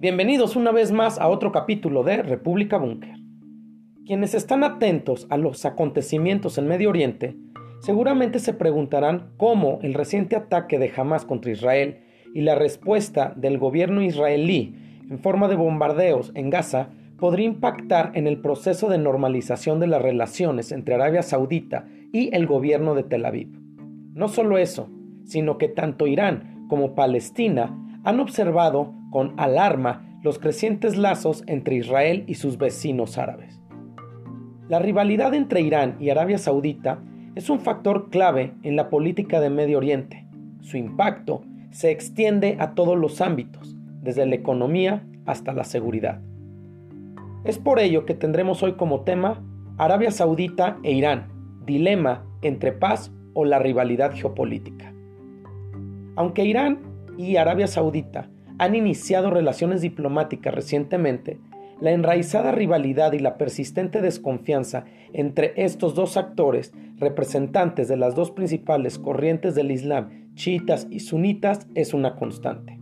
Bienvenidos una vez más a otro capítulo de República Búnker. Quienes están atentos a los acontecimientos en Medio Oriente seguramente se preguntarán cómo el reciente ataque de Hamas contra Israel y la respuesta del gobierno israelí en forma de bombardeos en Gaza podría impactar en el proceso de normalización de las relaciones entre Arabia Saudita y el gobierno de Tel Aviv. No solo eso, sino que tanto Irán como Palestina han observado con alarma los crecientes lazos entre Israel y sus vecinos árabes. La rivalidad entre Irán y Arabia Saudita es un factor clave en la política de Medio Oriente. Su impacto se extiende a todos los ámbitos, desde la economía hasta la seguridad. Es por ello que tendremos hoy como tema Arabia Saudita e Irán, dilema entre paz o la rivalidad geopolítica. Aunque Irán y Arabia Saudita han iniciado relaciones diplomáticas recientemente, la enraizada rivalidad y la persistente desconfianza entre estos dos actores, representantes de las dos principales corrientes del Islam, chiitas y sunitas, es una constante.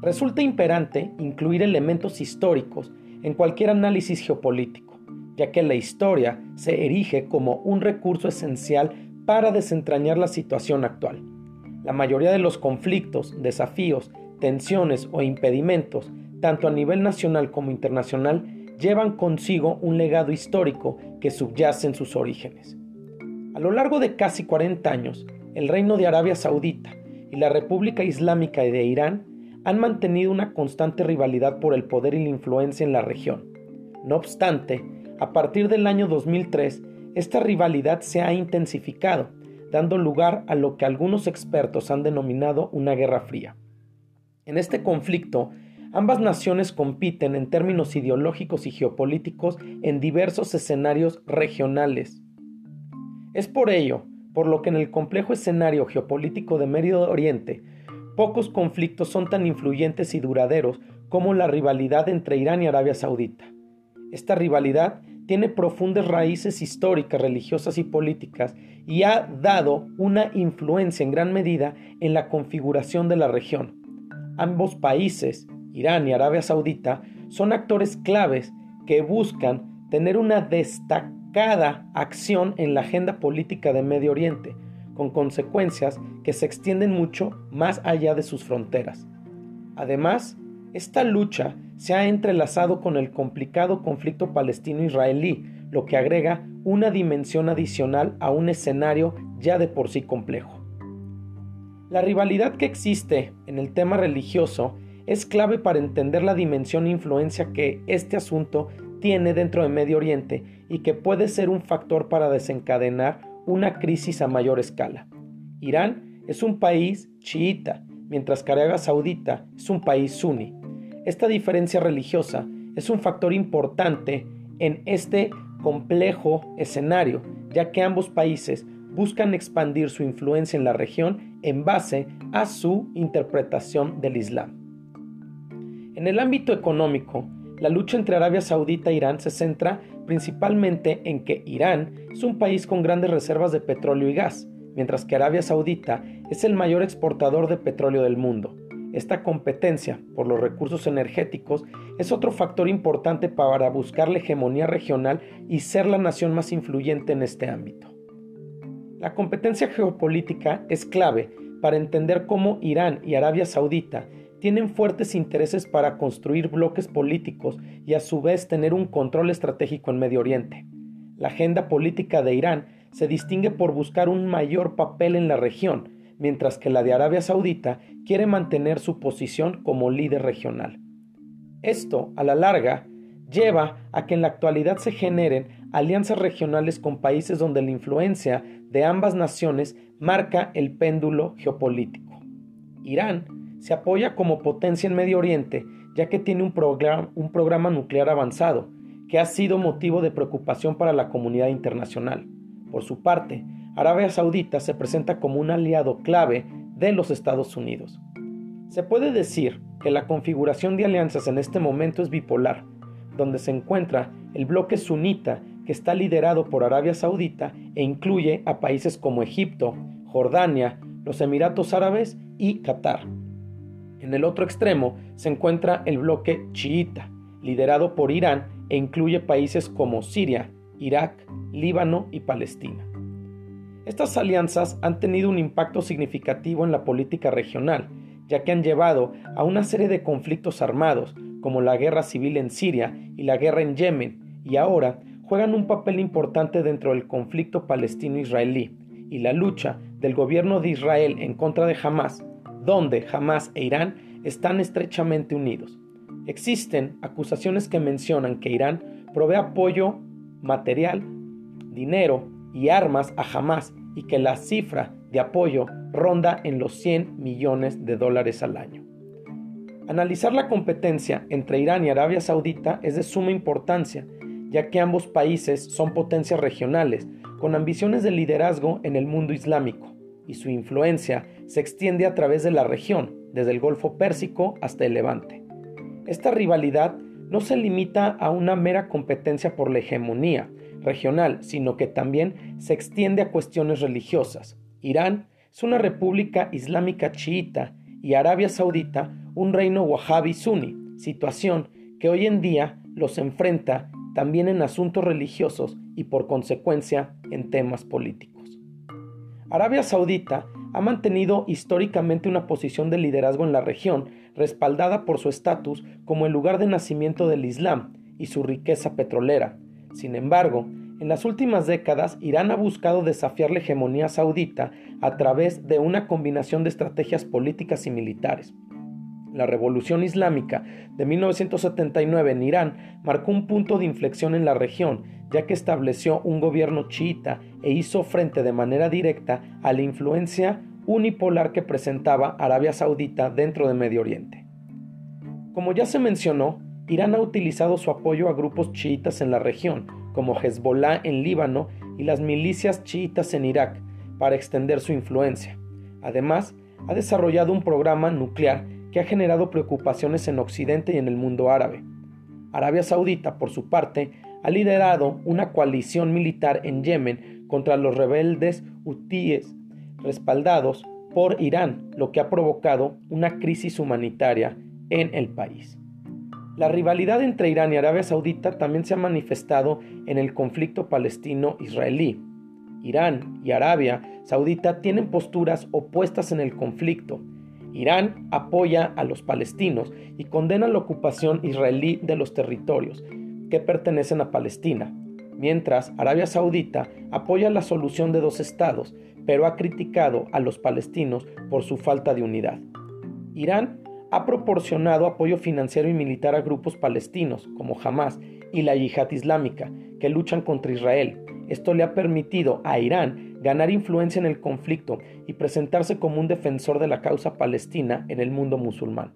Resulta imperante incluir elementos históricos en cualquier análisis geopolítico, ya que la historia se erige como un recurso esencial para desentrañar la situación actual. La mayoría de los conflictos, desafíos tensiones o impedimentos, tanto a nivel nacional como internacional, llevan consigo un legado histórico que subyace en sus orígenes. A lo largo de casi 40 años, el Reino de Arabia Saudita y la República Islámica de Irán han mantenido una constante rivalidad por el poder y la influencia en la región. No obstante, a partir del año 2003, esta rivalidad se ha intensificado, dando lugar a lo que algunos expertos han denominado una guerra fría. En este conflicto, ambas naciones compiten en términos ideológicos y geopolíticos en diversos escenarios regionales. Es por ello, por lo que en el complejo escenario geopolítico de Medio Oriente, pocos conflictos son tan influyentes y duraderos como la rivalidad entre Irán y Arabia Saudita. Esta rivalidad tiene profundas raíces históricas, religiosas y políticas y ha dado una influencia en gran medida en la configuración de la región. Ambos países, Irán y Arabia Saudita, son actores claves que buscan tener una destacada acción en la agenda política de Medio Oriente, con consecuencias que se extienden mucho más allá de sus fronteras. Además, esta lucha se ha entrelazado con el complicado conflicto palestino-israelí, lo que agrega una dimensión adicional a un escenario ya de por sí complejo. La rivalidad que existe en el tema religioso es clave para entender la dimensión e influencia que este asunto tiene dentro de Medio Oriente y que puede ser un factor para desencadenar una crisis a mayor escala. Irán es un país chiita, mientras que Arabia Saudita es un país suní. Esta diferencia religiosa es un factor importante en este complejo escenario, ya que ambos países buscan expandir su influencia en la región en base a su interpretación del Islam. En el ámbito económico, la lucha entre Arabia Saudita e Irán se centra principalmente en que Irán es un país con grandes reservas de petróleo y gas, mientras que Arabia Saudita es el mayor exportador de petróleo del mundo. Esta competencia por los recursos energéticos es otro factor importante para buscar la hegemonía regional y ser la nación más influyente en este ámbito. La competencia geopolítica es clave para entender cómo Irán y Arabia Saudita tienen fuertes intereses para construir bloques políticos y a su vez tener un control estratégico en Medio Oriente. La agenda política de Irán se distingue por buscar un mayor papel en la región, mientras que la de Arabia Saudita quiere mantener su posición como líder regional. Esto, a la larga, lleva a que en la actualidad se generen alianzas regionales con países donde la influencia de ambas naciones marca el péndulo geopolítico. Irán se apoya como potencia en Medio Oriente ya que tiene un, programa nuclear avanzado, que ha sido motivo de preocupación para la comunidad internacional. Por su parte, Arabia Saudita se presenta como un aliado clave de los Estados Unidos. Se puede decir que la configuración de alianzas en este momento es bipolar, donde se encuentra el bloque sunita que está liderado por Arabia Saudita e incluye a países como Egipto, Jordania, los Emiratos Árabes y Qatar. En el otro extremo se encuentra el bloque chiita, liderado por Irán e incluye países como Siria, Irak, Líbano y Palestina. Estas alianzas han tenido un impacto significativo en la política regional, ya que han llevado a una serie de conflictos armados, como la guerra civil en Siria y la guerra en Yemen, y ahora juegan un papel importante dentro del conflicto palestino-israelí y la lucha del gobierno de Israel en contra de Hamas, donde Hamas e Irán están estrechamente unidos. Existen acusaciones que mencionan que Irán provee apoyo material, dinero y armas a Hamas y que la cifra de apoyo ronda en los 100 millones de dólares al año. Analizar la competencia entre Irán y Arabia Saudita es de suma importancia, ya que ambos países son potencias regionales, con ambiciones de liderazgo en el mundo islámico, y su influencia se extiende a través de la región, desde el Golfo Pérsico hasta el Levante. Esta rivalidad no se limita a una mera competencia por la hegemonía regional, sino que también se extiende a cuestiones religiosas. Irán es una república islámica chiita y Arabia Saudita un reino wahhabi suní, situación que hoy en día los enfrenta también en asuntos religiosos y por consecuencia en temas políticos. Arabia Saudita ha mantenido históricamente una posición de liderazgo en la región, respaldada por su estatus como el lugar de nacimiento del Islam y su riqueza petrolera. Sin embargo, en las últimas décadas, Irán ha buscado desafiar la hegemonía saudita a través de una combinación de estrategias políticas y militares. La revolución islámica de 1979 en Irán marcó un punto de inflexión en la región, ya que estableció un gobierno chiita e hizo frente de manera directa a la influencia unipolar que presentaba Arabia Saudita dentro de Medio Oriente. Como ya se mencionó, Irán ha utilizado su apoyo a grupos chiitas en la región, como Hezbollah en Líbano y las milicias chiitas en Irak, para extender su influencia. Además, ha desarrollado un programa nuclear que ha generado preocupaciones en Occidente y en el mundo árabe. Arabia Saudita, por su parte, ha liderado una coalición militar en Yemen contra los rebeldes hutíes respaldados por Irán, lo que ha provocado una crisis humanitaria en el país. La rivalidad entre Irán y Arabia Saudita también se ha manifestado en el conflicto palestino-israelí. Irán y Arabia Saudita tienen posturas opuestas en el conflicto. Irán apoya a los palestinos y condena la ocupación israelí de los territorios que pertenecen a Palestina, mientras Arabia Saudita apoya la solución de dos estados, pero ha criticado a los palestinos por su falta de unidad. Irán ha proporcionado apoyo financiero y militar a grupos palestinos como Hamas y la Yihad Islámica que luchan contra Israel. Esto le ha permitido a Irán ganar influencia en el conflicto y presentarse como un defensor de la causa palestina en el mundo musulmán.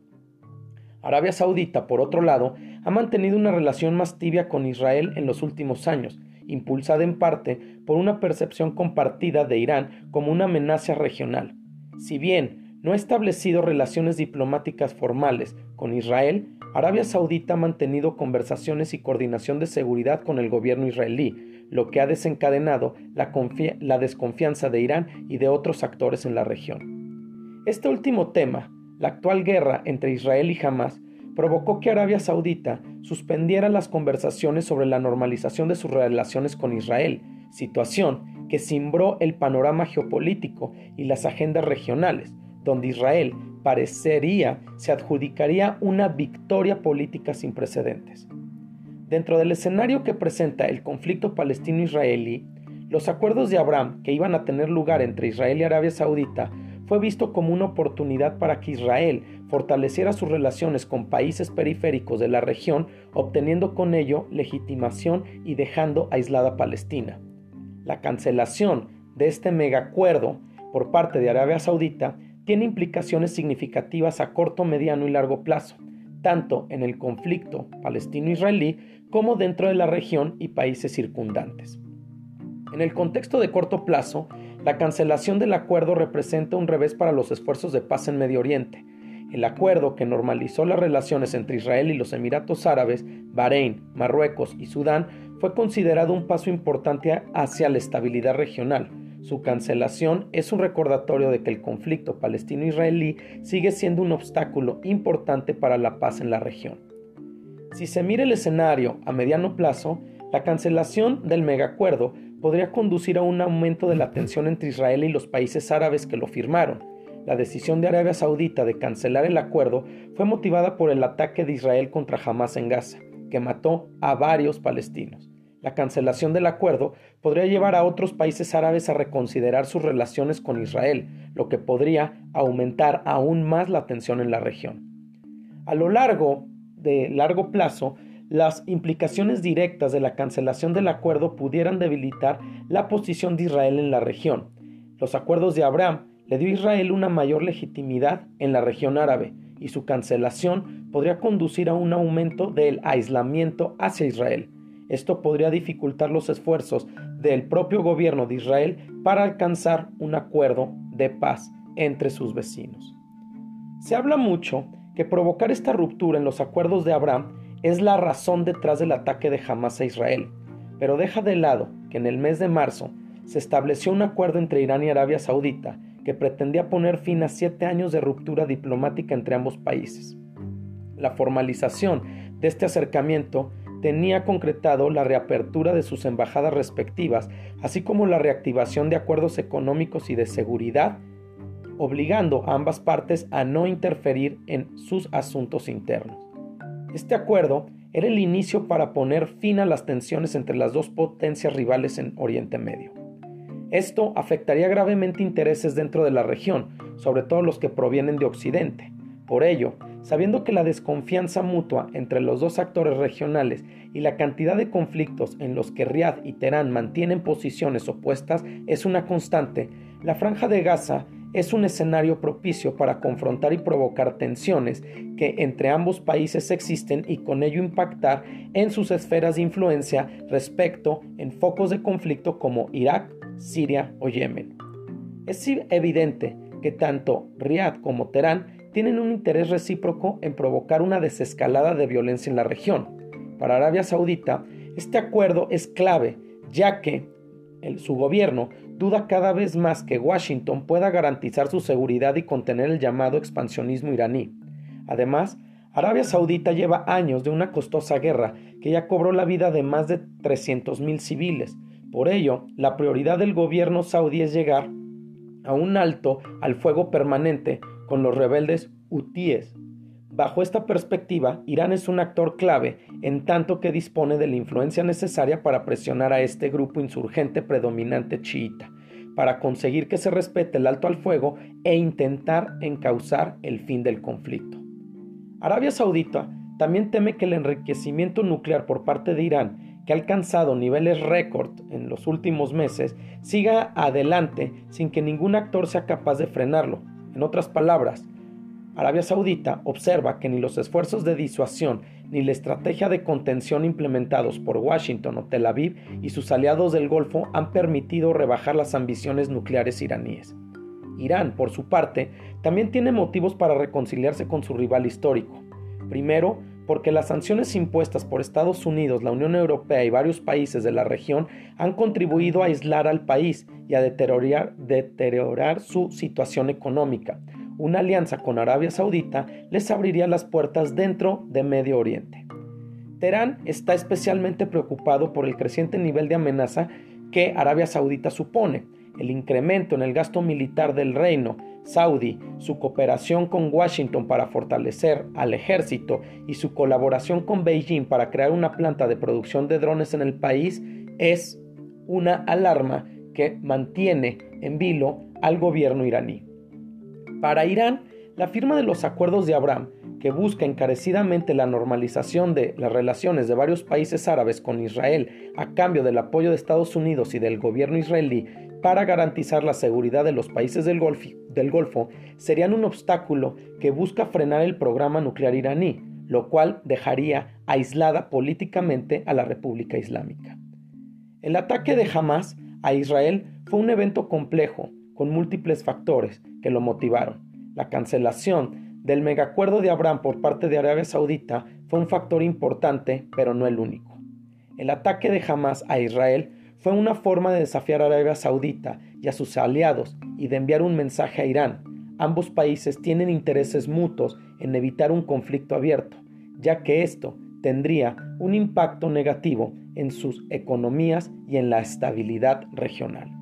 Arabia Saudita, por otro lado, ha mantenido una relación más tibia con Israel en los últimos años, impulsada en parte por una percepción compartida de Irán como una amenaza regional. Si bien no ha establecido relaciones diplomáticas formales con Israel, Arabia Saudita ha mantenido conversaciones y coordinación de seguridad con el gobierno israelí, lo que ha desencadenado la, desconfianza de Irán y de otros actores en la región. Este último tema, la actual guerra entre Israel y Hamas, provocó que Arabia Saudita suspendiera las conversaciones sobre la normalización de sus relaciones con Israel, situación que cimbró el panorama geopolítico y las agendas regionales, donde Israel parecería se adjudicaría una victoria política sin precedentes. Dentro del escenario que presenta el conflicto palestino-israelí, los acuerdos de Abraham que iban a tener lugar entre Israel y Arabia Saudita fue visto como una oportunidad para que Israel fortaleciera sus relaciones con países periféricos de la región, obteniendo con ello legitimación y dejando aislada Palestina. La cancelación de este megacuerdo por parte de Arabia Saudita tiene implicaciones significativas a corto, mediano y largo plazo, tanto en el conflicto palestino-israelí como dentro de la región y países circundantes. En el contexto de corto plazo, la cancelación del acuerdo representa un revés para los esfuerzos de paz en Medio Oriente. El acuerdo que normalizó las relaciones entre Israel y los Emiratos Árabes, Bahrein, Marruecos y Sudán fue considerado un paso importante hacia la estabilidad regional, Su cancelación es un recordatorio de que el conflicto palestino-israelí sigue siendo un obstáculo importante para la paz en la región. Si se mira el escenario a mediano plazo, la cancelación del megacuerdo podría conducir a un aumento de la tensión entre Israel y los países árabes que lo firmaron. La decisión de Arabia Saudita de cancelar el acuerdo fue motivada por el ataque de Israel contra Hamas en Gaza, que mató a varios palestinos. La cancelación del acuerdo podría llevar a otros países árabes a reconsiderar sus relaciones con Israel, lo que podría aumentar aún más la tensión en la región. A lo largo de largo plazo, las implicaciones directas de la cancelación del acuerdo pudieran debilitar la posición de Israel en la región. Los acuerdos de Abraham le dio a Israel una mayor legitimidad en la región árabe y su cancelación podría conducir a un aumento del aislamiento hacia Israel. Esto podría dificultar los esfuerzos del propio gobierno de Israel para alcanzar un acuerdo de paz entre sus vecinos. Se habla mucho que provocar esta ruptura en los acuerdos de Abraham es la razón detrás del ataque de Hamas a Israel, pero deja de lado que en el mes de marzo se estableció un acuerdo entre Irán y Arabia Saudita que pretendía poner fin a siete años de ruptura diplomática entre ambos países. La formalización de este acercamiento tenía concretado la reapertura de sus embajadas respectivas, así como la reactivación de acuerdos económicos y de seguridad, obligando a ambas partes a no interferir en sus asuntos internos. Este acuerdo era el inicio para poner fin a las tensiones entre las dos potencias rivales en Oriente Medio. Esto afectaría gravemente intereses dentro de la región, sobre todo los que provienen de Occidente. Por ello, sabiendo que la desconfianza mutua entre los dos actores regionales y la cantidad de conflictos en los que Riad y Teherán mantienen posiciones opuestas es una constante, la franja de Gaza es un escenario propicio para confrontar y provocar tensiones que entre ambos países existen y con ello impactar en sus esferas de influencia respecto en focos de conflicto como Irak, Siria o Yemen. Es evidente que tanto Riad como Teherán tienen un interés recíproco en provocar una desescalada de violencia en la región. Para Arabia Saudita, este acuerdo es clave, ya que su gobierno duda cada vez más que Washington pueda garantizar su seguridad y contener el llamado expansionismo iraní. Además, Arabia Saudita lleva años de una costosa guerra que ya cobró la vida de más de 300.000 civiles. Por ello, la prioridad del gobierno saudí es llegar a un alto al fuego permanente con los rebeldes hutíes. Bajo esta perspectiva, Irán es un actor clave en tanto que dispone de la influencia necesaria para presionar a este grupo insurgente predominante chiita, para conseguir que se respete el alto al fuego e intentar encauzar el fin del conflicto. Arabia Saudita también teme que el enriquecimiento nuclear por parte de Irán, que ha alcanzado niveles récord en los últimos meses, siga adelante sin que ningún actor sea capaz de frenarlo, en otras palabras, Arabia Saudita observa que ni los esfuerzos de disuasión ni la estrategia de contención implementados por Washington o Tel Aviv y sus aliados del Golfo han permitido rebajar las ambiciones nucleares iraníes. Irán, por su parte, también tiene motivos para reconciliarse con su rival histórico. Primero, porque las sanciones impuestas por Estados Unidos, la Unión Europea y varios países de la región han contribuido a aislar al país y a deteriorar, deteriorar su situación económica. Una alianza con Arabia Saudita les abriría las puertas dentro de Medio Oriente. Teherán está especialmente preocupado por el creciente nivel de amenaza que Arabia Saudita supone, el incremento en el gasto militar del reino saudí, su cooperación con Washington para fortalecer al ejército y su colaboración con Beijing para crear una planta de producción de drones en el país es una alarma que mantiene en vilo al gobierno iraní. Para Irán, la firma de los acuerdos de Abraham, que busca encarecidamente la normalización de las relaciones de varios países árabes con Israel a cambio del apoyo de Estados Unidos y del gobierno israelí para garantizar la seguridad de los países del Golfo, serían un obstáculo que busca frenar el programa nuclear iraní, lo cual dejaría aislada políticamente a la República Islámica. El ataque de Hamas a Israel fue un evento complejo, con múltiples factores que lo motivaron. La cancelación del megacuerdo de Abraham por parte de Arabia Saudita fue un factor importante, pero no el único. El ataque de Hamas a Israel fue una forma de desafiar a Arabia Saudita y a sus aliados y de enviar un mensaje a Irán. Ambos países tienen intereses mutuos en evitar un conflicto abierto, ya que esto tendría un impacto negativo en sus economías y en la estabilidad regional.